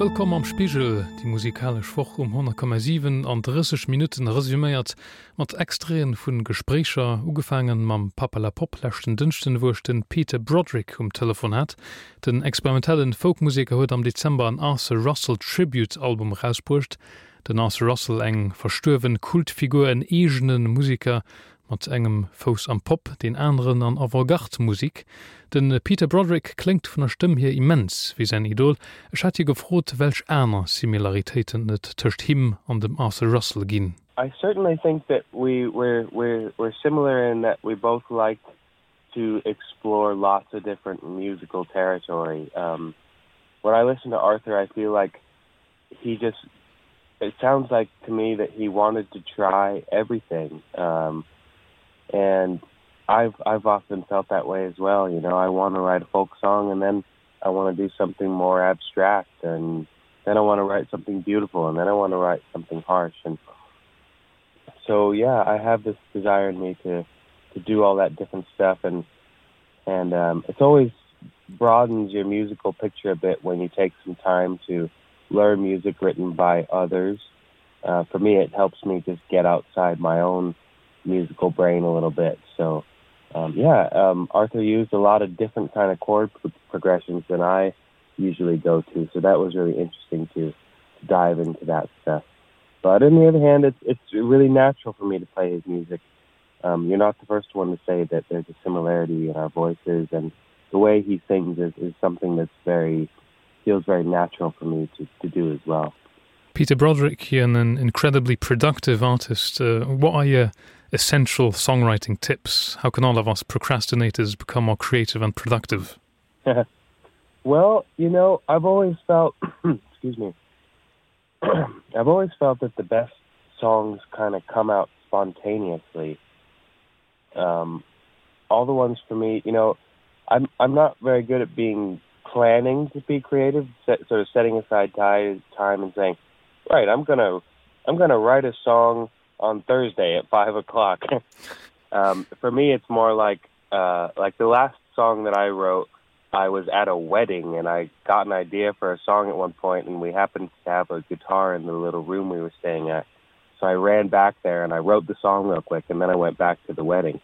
Wëllkom am Spichel, die musikalisch Foch um 10,7 an 30 Minuten resümiert, mat Extreen vun Gesprächer ugefangen mam Papala Poplächten dünchten wurch den Peter Broderick um Telefon hat, den experimentellen Folkmusiker huet am Dezember an Arthur Russell TributeAlbum rausbrucht, den Arthur Russell eng verstöwen Kultfigur en egenen Musiker mat engem Fos am Pop den anderen an Avantgardmusik. Äh, Peter Broderick klingt vun der Stimme hier immens wie sein Idol. Es hat hier gefrot, welch Similaritäten net töcht him an dem Arthur Russell. I certainly think that we we're, we're, we're similar in that we both like to explore lots of different musical territory. Um, when I listen to Arthur, I feel like he just it sounds like to me that he wanted to try everything. Um, and I've I've often felt that way as well. You know, I want to write a folk song, and then I want to do something more abstract, and then I want to write something beautiful, and then I want to write something harsh. And so, yeah, I have this desire in me to to do all that different stuff, and and um, it's always broadens your musical picture a bit when you take some time to learn music written by others. Uh, for me, it helps me just get outside my own musical brain a little bit. So um yeah um arthur used a lot of different kind of chord pro progressions than i usually go to. So that was really interesting to to dive into that stuff. But on the other hand it's it's really natural for me to play his music. Um you're not the first one to say that there's a similarity in our voices and the way he sings is is something that's very feels very natural for me to to do as well. Peter Broderick you're an incredibly productive artist. Uh, what are your essential songwriting tips. How can all of us procrastinators become more creative and productive? Well you know i've always felt excuse me i've always felt that the best songs kind of come out spontaneously. Um all the ones for me you know i'm i'm not very good at being planning to be creative set, sort of setting aside time time and saying right i'm gonna i'm gonna write a song on Thursday at five o'clock. um, for me, it's more like uh, like the last song that I wrote. I was at a wedding and I got an idea for a song at one point, and we happened to have a guitar in the little room we were staying at. So I ran back there and I wrote the song real quick, and then I went back to the wedding.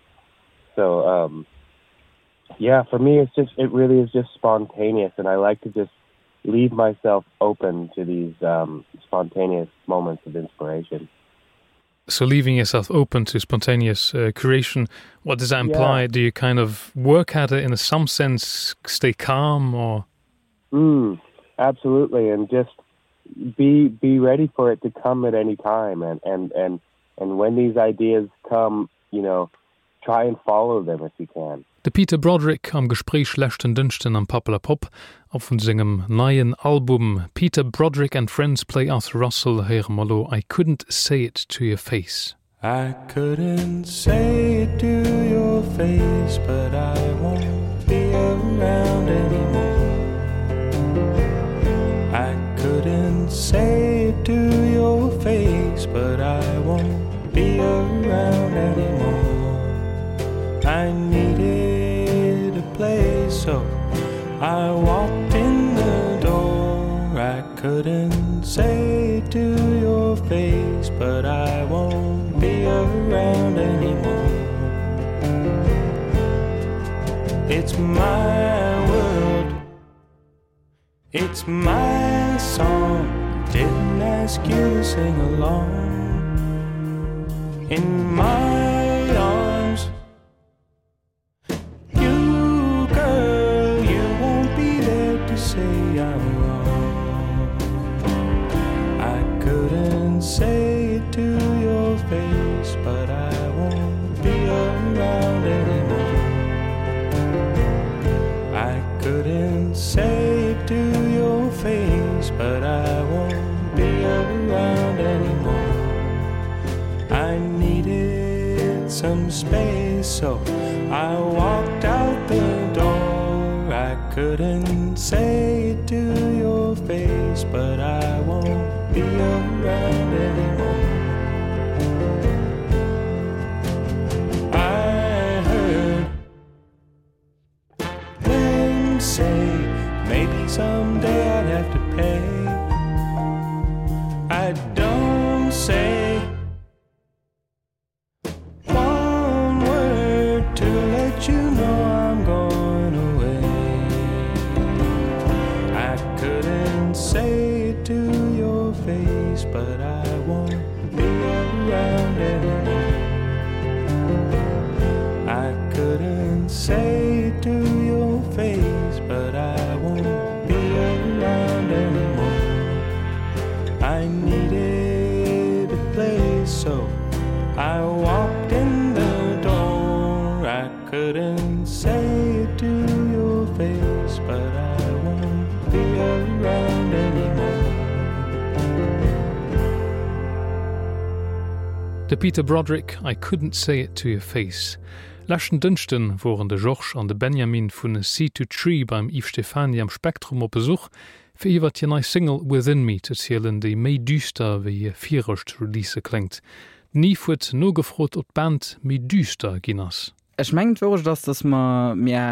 So um, yeah, for me, it's just it really is just spontaneous, and I like to just leave myself open to these um, spontaneous moments of inspiration so leaving yourself open to spontaneous uh, creation what does that imply? Yeah. do you kind of work at it in a some sense stay calm or? Mm, absolutely and just be be ready for it to come at any time and and and and when these ideas come you know try and follow them if you can De Peter Broderick am Gespräch lächten dünchten am Papler Pop auf vun singem neien Album Peter Broderick and Friends play Arthur Russell Herr Malo I couldn't say it to your face. I couldn't say it to your face, but I won't be around anymore I couldn't say it to your face, but I won't be around It's my world. It's my song. Didn't ask you to sing along. In my space so say to your face but I won't be around anymore. I needed a place so I walked in the door. I couldn't say to your face but I won't be around anymore. De Peter Broderick I couldn't say it to your face. Lächen Dünchten woren de Joch an de Benjamin vun e C2Tree beim Yves Stefani am Spektrum op Besuch, fir iwwer je nei Single within me te zielelen, déi méi düster wéi je virrecht Release klet. Nie fut no gefrot op Band mi düster ginnners. Es schmengt woch, dats das ma mir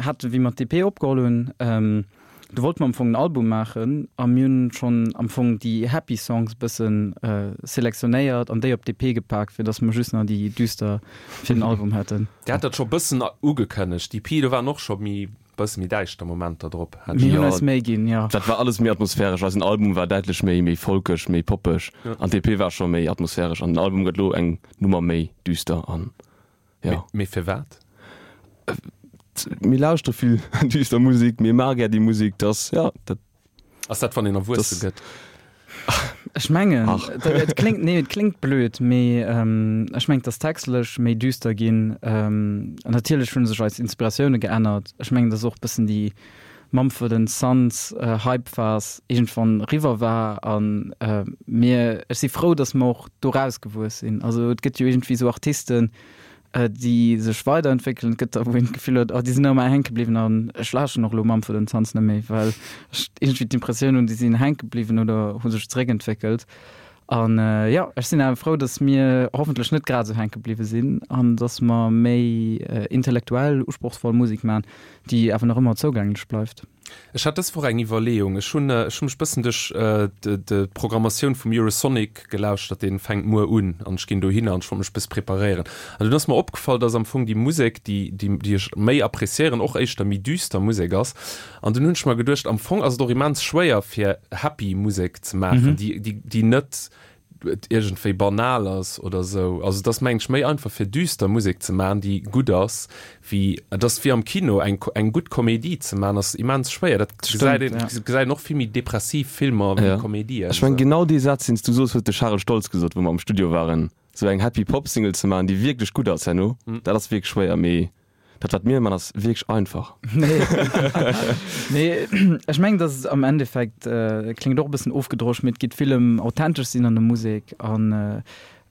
hat wie man TP opgoen. Ähm du wollt man vom Album machen am Mün schon am Fong die Happy Songs bisschen äh, selektionéiert an der op DP gepackt für das Magistner die düster für den Album hätten. Der hat dat schon bisschen ugekönnecht Die Pide war noch schon mi bis mir deichter moment drop. Gin ja dat war alles mehr atmosphärisch als ein Album war deitlich méi méi volkisch méi poppech ja. an DP war schon méi atmosphärisch an den Album gëtt lo eng Nummer méi düster an. Ja. Méi verwert mir milauuschte viel düster Musik mir mag ja die Musik das ja dat was dat von den Wu gött Schmengen klingt nee klingt blöd me ähm, schmengt das textlech méi düster gin ähm, natürlich schon sech als Inspirationune geändert. Schmengen das auch bisssen die Mampfe den Sans äh, Hypefas egent von River war an äh, mir ich sie froh dass mo do rausgewus sinn also et gibt jo irgendwie so Artisten die äh, die se Schweder entwickeln gibt gefühlt oh, die sind immer hängen geblieben an schlaschen noch Lomann für den Tanz nämlich weil irgendwie die Impression und die sind hängen geblieben oder hun sich Dreck entwickelt an äh, ja ich sind froh dass mir hoffentlich nicht gerade so hängen geblieben sind an dass man méi äh, intellektuell urspruchsvoll Musik man die einfach noch immer zugänglich bleibt. Ich hat das vor eng Überleung schon äh, schon spissendech äh, de, de Programmation vom Eurosonic gelauscht dat den fängt nur un. An ging du hin an schon bis präparieren. Also das mal opgefallen dass am Funk die Musik die die die méi appreieren auch echt damit düster Musikers an du nunsch mal gedurcht am Fong doch immens schwer fir happy Musik zu machen mhm. die die die net irgendwie banal oder so also das mensch schme einfach für düster musik zu machen die gut aus wie das wir am kino ein ein gut komödie zu machen das immens schwer das sei ja. noch viel mit depressiv filmer ja. komödie ich mein, genau die satz sind du so für charles stolz gesucht wo wir am studio waren so ein happy pop single zu machen die wirklich gut aus no? mhm. da das weg schwer me dat wat mir man das wirklich einfach. Nee, nee ich meng das am endeffekt äh, klingt doch ein bisschen aufgedroscht mit geht vielem authentisch sinn an der musik an äh,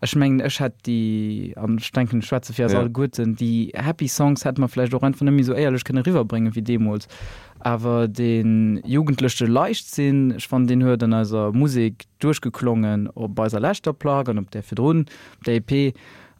schmengen es hat die an denken schwarze Fi ja. sind die happy Songs hat man vielleicht auch von dem so ehrlich keine River bringen wie Demos. Aber den jugendliche leichtsinn ich fand den hört dann also Musik durchgeklungen ob bei der leichter plagen ob der Fidronen der EP und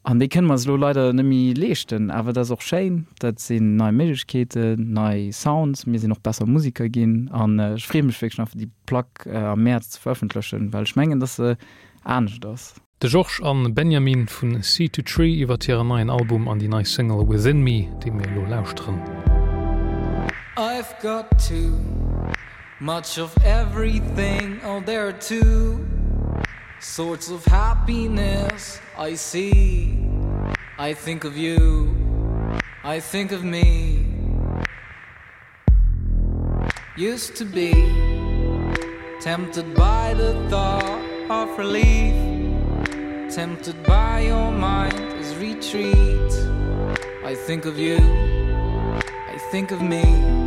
an die kennen man so leider nimi lechten aber das auch schein dat sind neue Medischkete neue Sounds mir sie noch besser Musiker gehen an äh, Fremenfiction die Plaque äh, am März veröffentlichen weil schmengen das äh, ernst das. De Joch an Benjamin vun C23 iwwertiere neien Album an die neue Single within me die mir lo lausren I've got too much of everything all there too sorts of happiness I see. I think of you. I think of me. Used to be tempted by the thought of relief. Tempted by your mind as retreat. I think of you. I think of me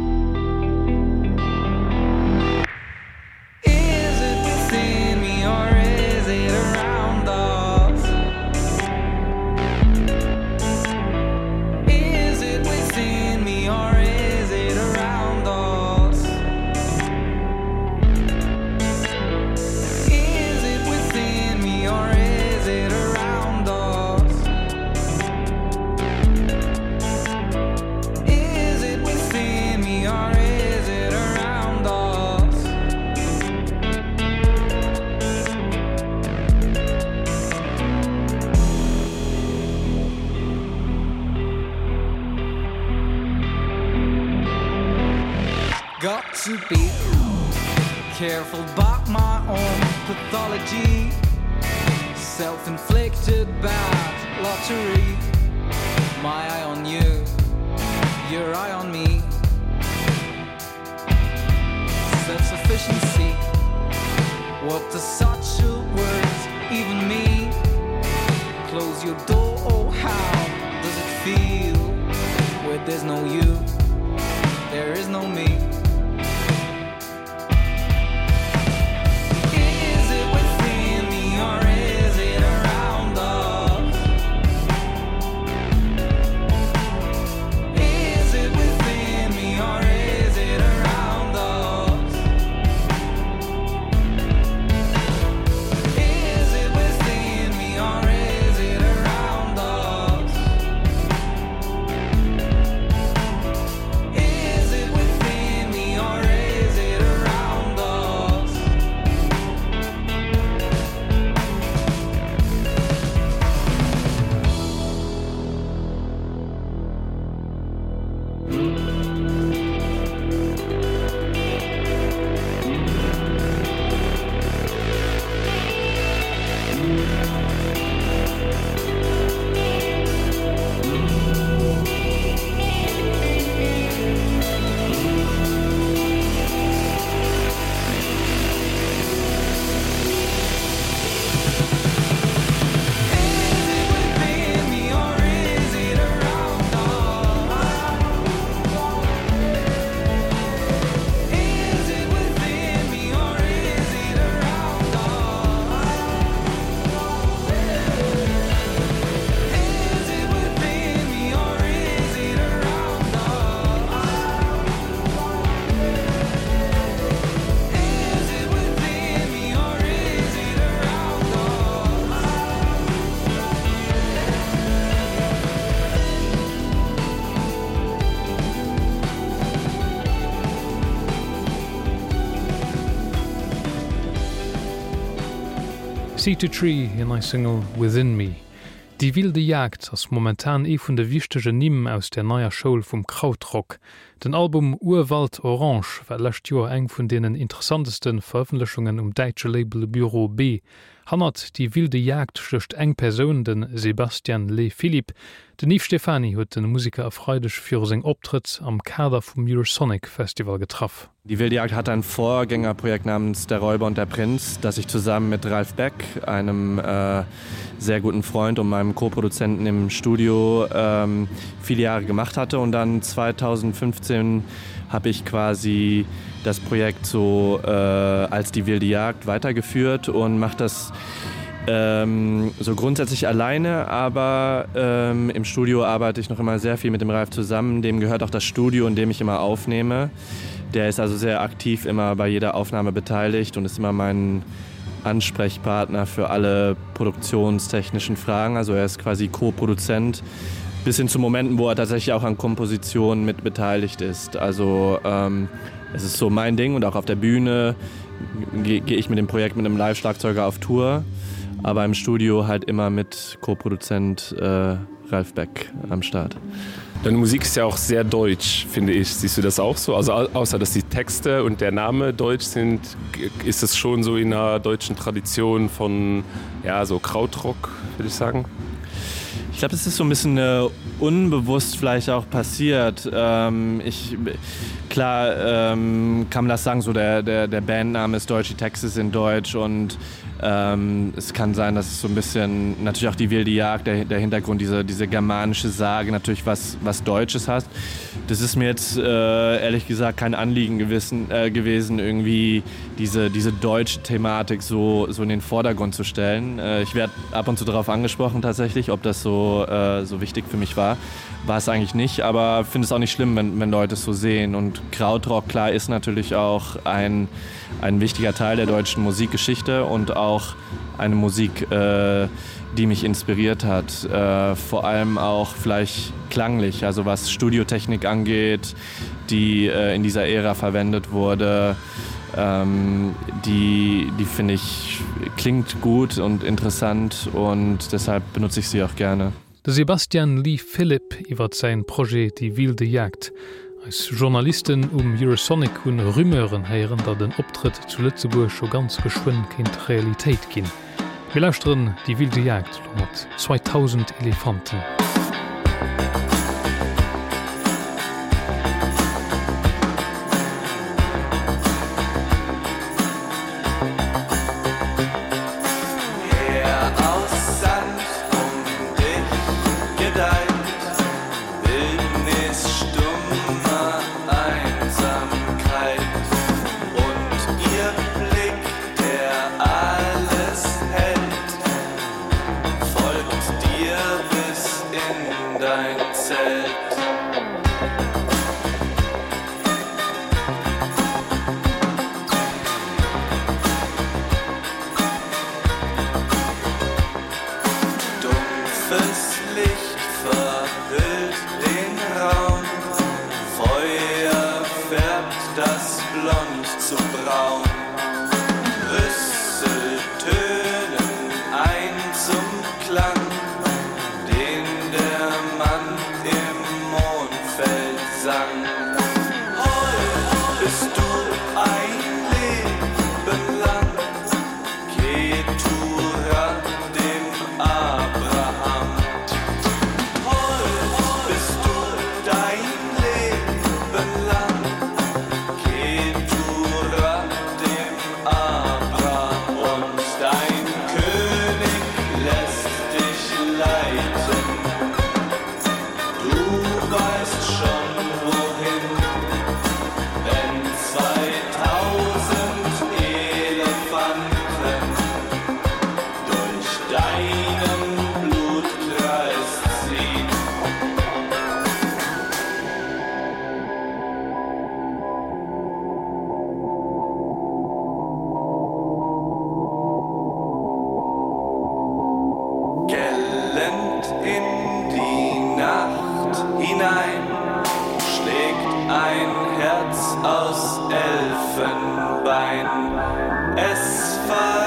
to be careful about my own pathology, self inflicted bad lottery. My eye on you, your eye on me. Self sufficiency, what does such a word even mean? Close your door, oh, how does it feel? Where there's no you, there is no me. Sea to Tree in ei Single within me. Die wilde Jagd ass momentan e vun de wichtege Nimen aus der naier Schoul vum Krautrock, Den Album Urwald Orange verlächt Joer eng vun denen interessantesten Veröffentlichungen um Deitsche Label Büro B. Hannert die wilde Jagd schlecht eng Person den Sebastian Le Philipp, den Nief Stefani huet den Musiker erfreudech fir seg Optritt am Kader vum Eurosonic Festival getraff. Die Wildjagd hat ein Vorgängerprojekt namens Der Räuber und der Prinz, das ich zusammen mit Ralf Beck, einem äh, sehr guten Freund und meinem Co-Produzenten im Studio ähm, viele Jahre gemacht hatte. Und dann 2015 habe ich quasi das Projekt so äh, als die wilde Jagd weitergeführt und macht das ähm, so grundsätzlich alleine, aber ähm, im Studio arbeite ich noch immer sehr viel mit dem Ralf zusammen. Dem gehört auch das Studio, in dem ich immer aufnehme. Der ist also sehr aktiv immer bei jeder Aufnahme beteiligt und ist immer mein Ansprechpartner für alle produktionstechnischen Fragen. Also er ist quasi Co-Produzent bis hin zu Momenten, wo er tatsächlich auch an Kompositionen mit beteiligt ist. Also ähm, es ist so mein Ding und auch auf der Bühne gehe geh ich mit dem Projekt mit einem Live-Schlagzeuger auf Tour, aber im Studio halt immer mit Co-Produzent äh, Ralf Beck am Start. Deine Musik ist ja auch sehr deutsch, finde ich. Siehst du das auch so? Also außer dass die Texte und der Name deutsch sind, ist es schon so in einer deutschen Tradition von ja, so Krautrock, würde ich sagen. Ich glaube, es ist so ein bisschen äh, unbewusst vielleicht auch passiert. Ähm, ich, klar ähm, kann man das sagen, so der, der, der Bandname ist Deutsche Texas in Deutsch und Ähm, es kann sein, dass es so ein bisschen natürlich auch die wilde Jagd der, der Hintergrund diese, diese germanische Sage natürlich was, was Deutsches hast. Das ist mir jetzt äh, ehrlich gesagt kein Anliegen gewissen, äh, gewesen, irgendwie diese, diese deutsche Thematik so, so in den Vordergrund zu stellen. Äh, ich werde ab und zu darauf angesprochen tatsächlich, ob das so, äh, so wichtig für mich war. War es eigentlich nicht, aber finde es auch nicht schlimm, wenn, wenn Leute es so sehen. Und Krautrock klar ist natürlich auch ein, ein wichtiger Teil der deutschen Musikgeschichte und auch eine Musik, äh, die mich inspiriert hat, äh, vor allem auch vielleicht klanglich, also was Studiotechnik angeht, die äh, in dieser Ära verwendet wurde, ähm, die, die finde ich klingt gut und interessant und deshalb benutze ich sie auch gerne. Sebastian Lee Philipp iwwer sein Projekt die wilde Jagd Journalisten um Eurosonic hun Rrümeren heieren, dat den Optritt zu Lützeburg scho ganz geschwun kind Realität ginn. Belasren die wilde Jagd mat 2000 Elefanten. Musik hinein schlägt ein Herz aus Elfenbein. Es war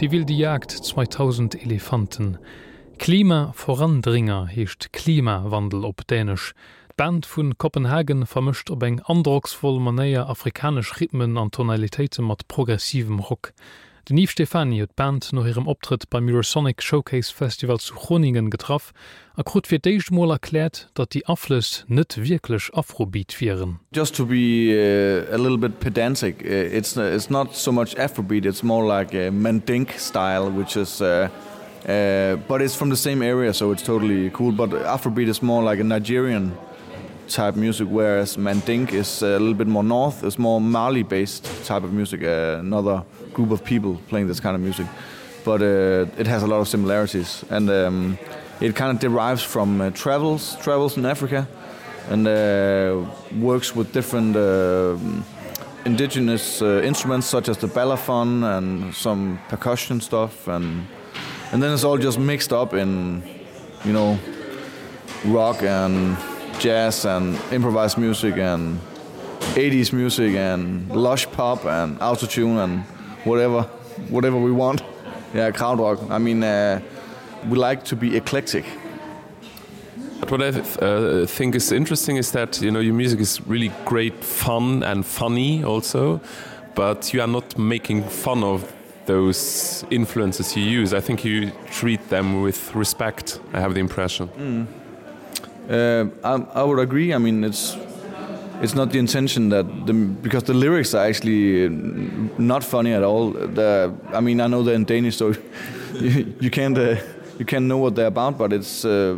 Die wilde Jagd 2000 Elefanten. Klimavorandringer heescht Klimawandel op Dänisch. Band vun Kopenhagen vermischt op eng androcksvoll manéier afrikasch Rhythmen an Tonalitéiten mat progressivem Rock. Nief Stefanie het Band noch ihrem Optritt beim Eurosonic Showcase Festival zu Groningen getraf, a krut fir Deichmol erklärt, dat die Affles net wirklich Afrobeat viren. Just to be uh, a little bit pedantic, uh, it's, uh, it's not so much Afrobeat, it's more like a Mendink style, which is uh, uh, but it's from the same area, so it's totally cool. But Afrobeat is more like a Nigerian type music, whereas Mandink is a little bit more north, it's more Mali based type of music, uh, another group of people playing this kind of music. But uh, it has a lot of similarities and um, it kind of derives from uh, travels travels in Africa and uh, works with different indigenous uh, instruments such as the balafon and some percussion stuff and and then it's all just mixed up in you know rock and jazz and improvised music and 80s music and lush pop and autotune and whatever whatever we want. Yeah Krautrock. I mean uh, we like to be eclectic. But what I th uh, think is interesting is that you know your music is really great fun and funny also but you are not making fun of those influences you use. I think you treat them with respect I have the impression. Mm. uh, I, I would agree. I mean it's it's not the intention that the, because the lyrics are actually not funny at all. The, I mean I know they're in Danish so you, you can't uh, you can't know what they're about but it's uh,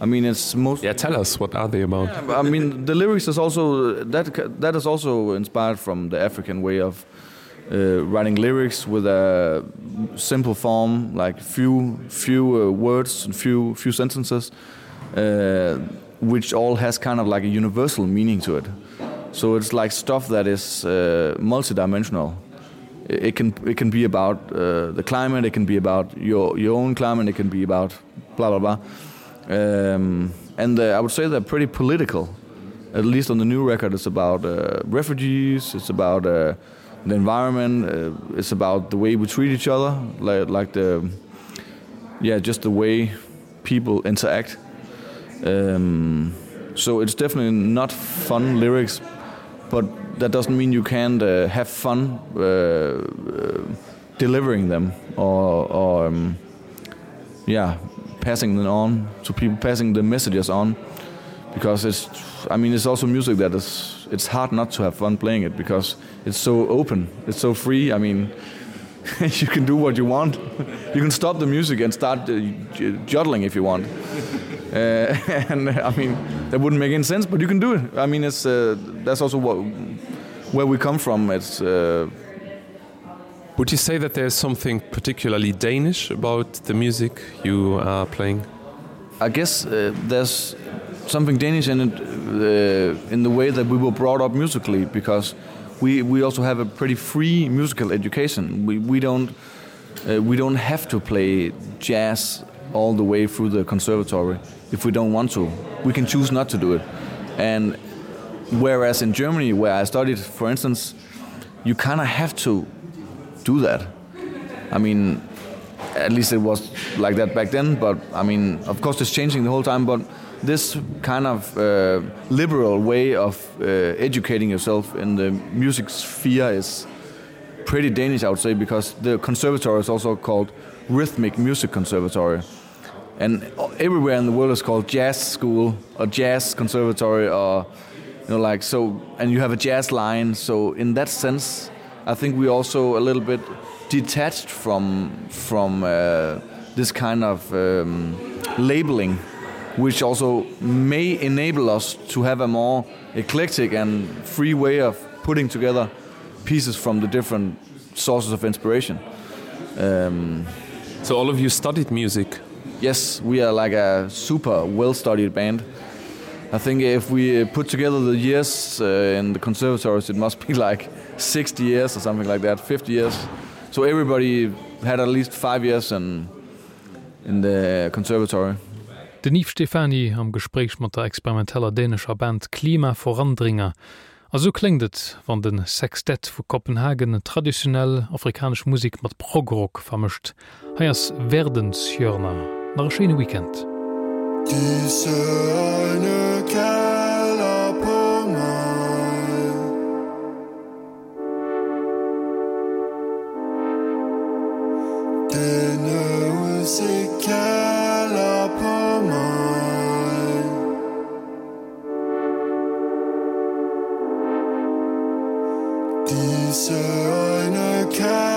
I mean it's most yeah tell us what are they about? Yeah, I mean the lyrics is also that that is also inspired from the African way of uh, writing lyrics with a simple form like few few uh, words and few few sentences. Uh, which all has kind of like a universal meaning to it. So it's like stuff that is uh, multidimensional. It can it can be about uh, the climate it can be about your your own climate it can be about blah blah blah. Um, and I would say they're pretty political. At least on the new record it's about uh, refugees it's about uh, the environment uh, it's about the way we treat each other like, like the yeah just the way people interact um, so it's definitely not fun lyrics but that doesn't mean you can't uh, have fun uh, uh, delivering them or, or um, yeah passing them on to people passing the messages on because it's I mean it's also music that is it's hard not to have fun playing it because it's so open it's so free. I mean you can do what you want. You can stop the music and start uh, juddling if you want uh, and I mean that wouldn't make any sense but you can do it. I mean it's uh, that's also what where we come from. It's uh, would you say that there's something particularly Danish about the music you are playing? I guess uh, there's something Danish in it uh, in the way that we were brought up musically because we we also have a pretty free musical education. We we don't uh, we don't have to play jazz all the way through the conservatory if we don't want to we can choose not to do it. And whereas in Germany where I studied for instance you kind of have to do that. I mean at least it was like that back then but I mean of course it's changing the whole time but this kind of uh, liberal way of uh, educating yourself in the music sphere is pretty Danish I would say because the conservatory is also called rhythmic music conservatory and everywhere in the world is called jazz school or jazz conservatory or you know like so and you have a jazz line. So in that sense I think we also a little bit detached from from uh, this kind of um, labeling which also may enable us to have a more eclectic and free way of putting together pieces from the different sources of inspiration. Um, so all of you studied music yes we are like a super well studied band I think if we put together the years uh, in the conservatories it must be like 60 years or something like that 50 years so everybody had at least five years in, in the conservatory Den Nief Stefani am Gespräch mat der experimenteller dänischer Band Klimaforandringer. Also klinget wann den Sextett vu Kopenhagen traditionell afrikasch Musik mat Progrock vermischt. Heiers Werdensjörner nach Schene Weekend. Diese eine er Keller